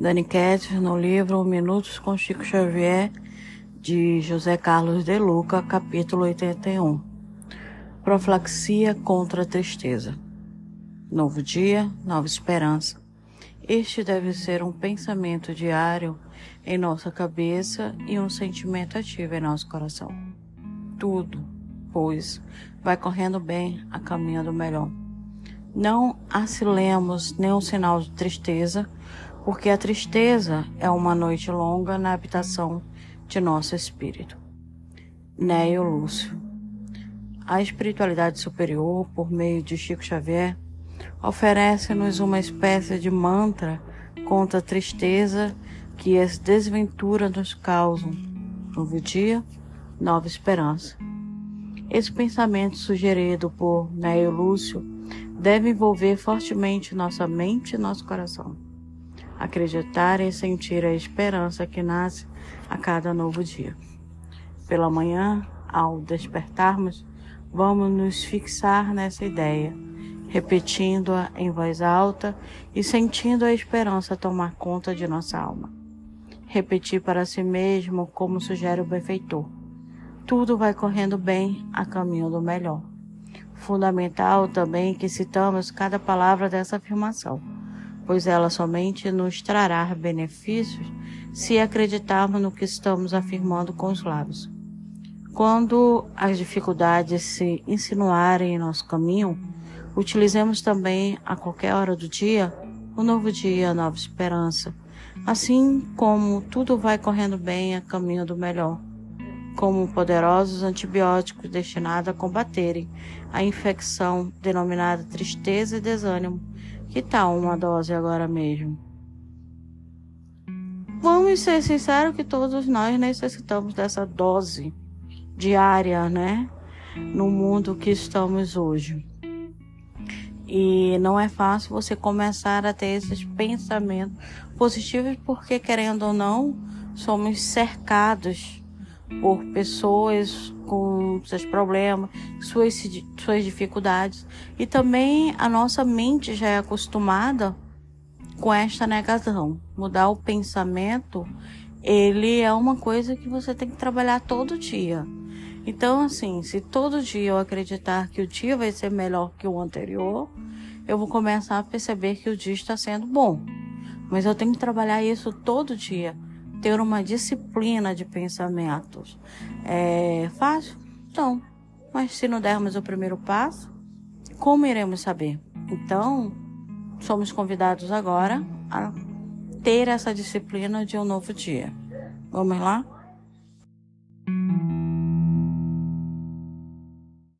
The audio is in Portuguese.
Dani Ketz, no livro Minutos com Chico Xavier, de José Carlos de Luca, capítulo 81. Profilaxia contra a tristeza. Novo dia, nova esperança. Este deve ser um pensamento diário em nossa cabeça e um sentimento ativo em nosso coração. Tudo, pois, vai correndo bem a caminho do melhor. Não assilemos nenhum sinal de tristeza, porque a tristeza é uma noite longa na habitação de nosso espírito. Neio Lúcio. A espiritualidade superior, por meio de Chico Xavier, oferece-nos uma espécie de mantra contra a tristeza que as desventuras nos causam. Novo dia, nova esperança. Esse pensamento sugerido por Neio Lúcio deve envolver fortemente nossa mente e nosso coração acreditar e sentir a esperança que nasce a cada novo dia. Pela manhã, ao despertarmos, vamos nos fixar nessa ideia, repetindo-a em voz alta e sentindo a esperança tomar conta de nossa alma. Repetir para si mesmo, como sugere o benfeitor. Tudo vai correndo bem a caminho do melhor. Fundamental também que citamos cada palavra dessa afirmação pois ela somente nos trará benefícios se acreditarmos no que estamos afirmando com os lábios. Quando as dificuldades se insinuarem em nosso caminho, utilizemos também a qualquer hora do dia o um novo dia, a nova esperança, assim como tudo vai correndo bem a caminho do melhor, como poderosos antibióticos destinados a combaterem a infecção denominada tristeza e desânimo que tal uma dose agora mesmo? Vamos ser sinceros que todos nós necessitamos dessa dose diária, né? No mundo que estamos hoje. E não é fácil você começar a ter esses pensamentos positivos, porque querendo ou não, somos cercados por pessoas com seus problemas, suas, suas dificuldades. E também a nossa mente já é acostumada com esta negação. Mudar o pensamento, ele é uma coisa que você tem que trabalhar todo dia. Então, assim, se todo dia eu acreditar que o dia vai ser melhor que o anterior, eu vou começar a perceber que o dia está sendo bom. Mas eu tenho que trabalhar isso todo dia ter uma disciplina de pensamentos. É fácil? Então, mas se não dermos o primeiro passo, como iremos saber? Então, somos convidados agora a ter essa disciplina de um novo dia. Vamos lá?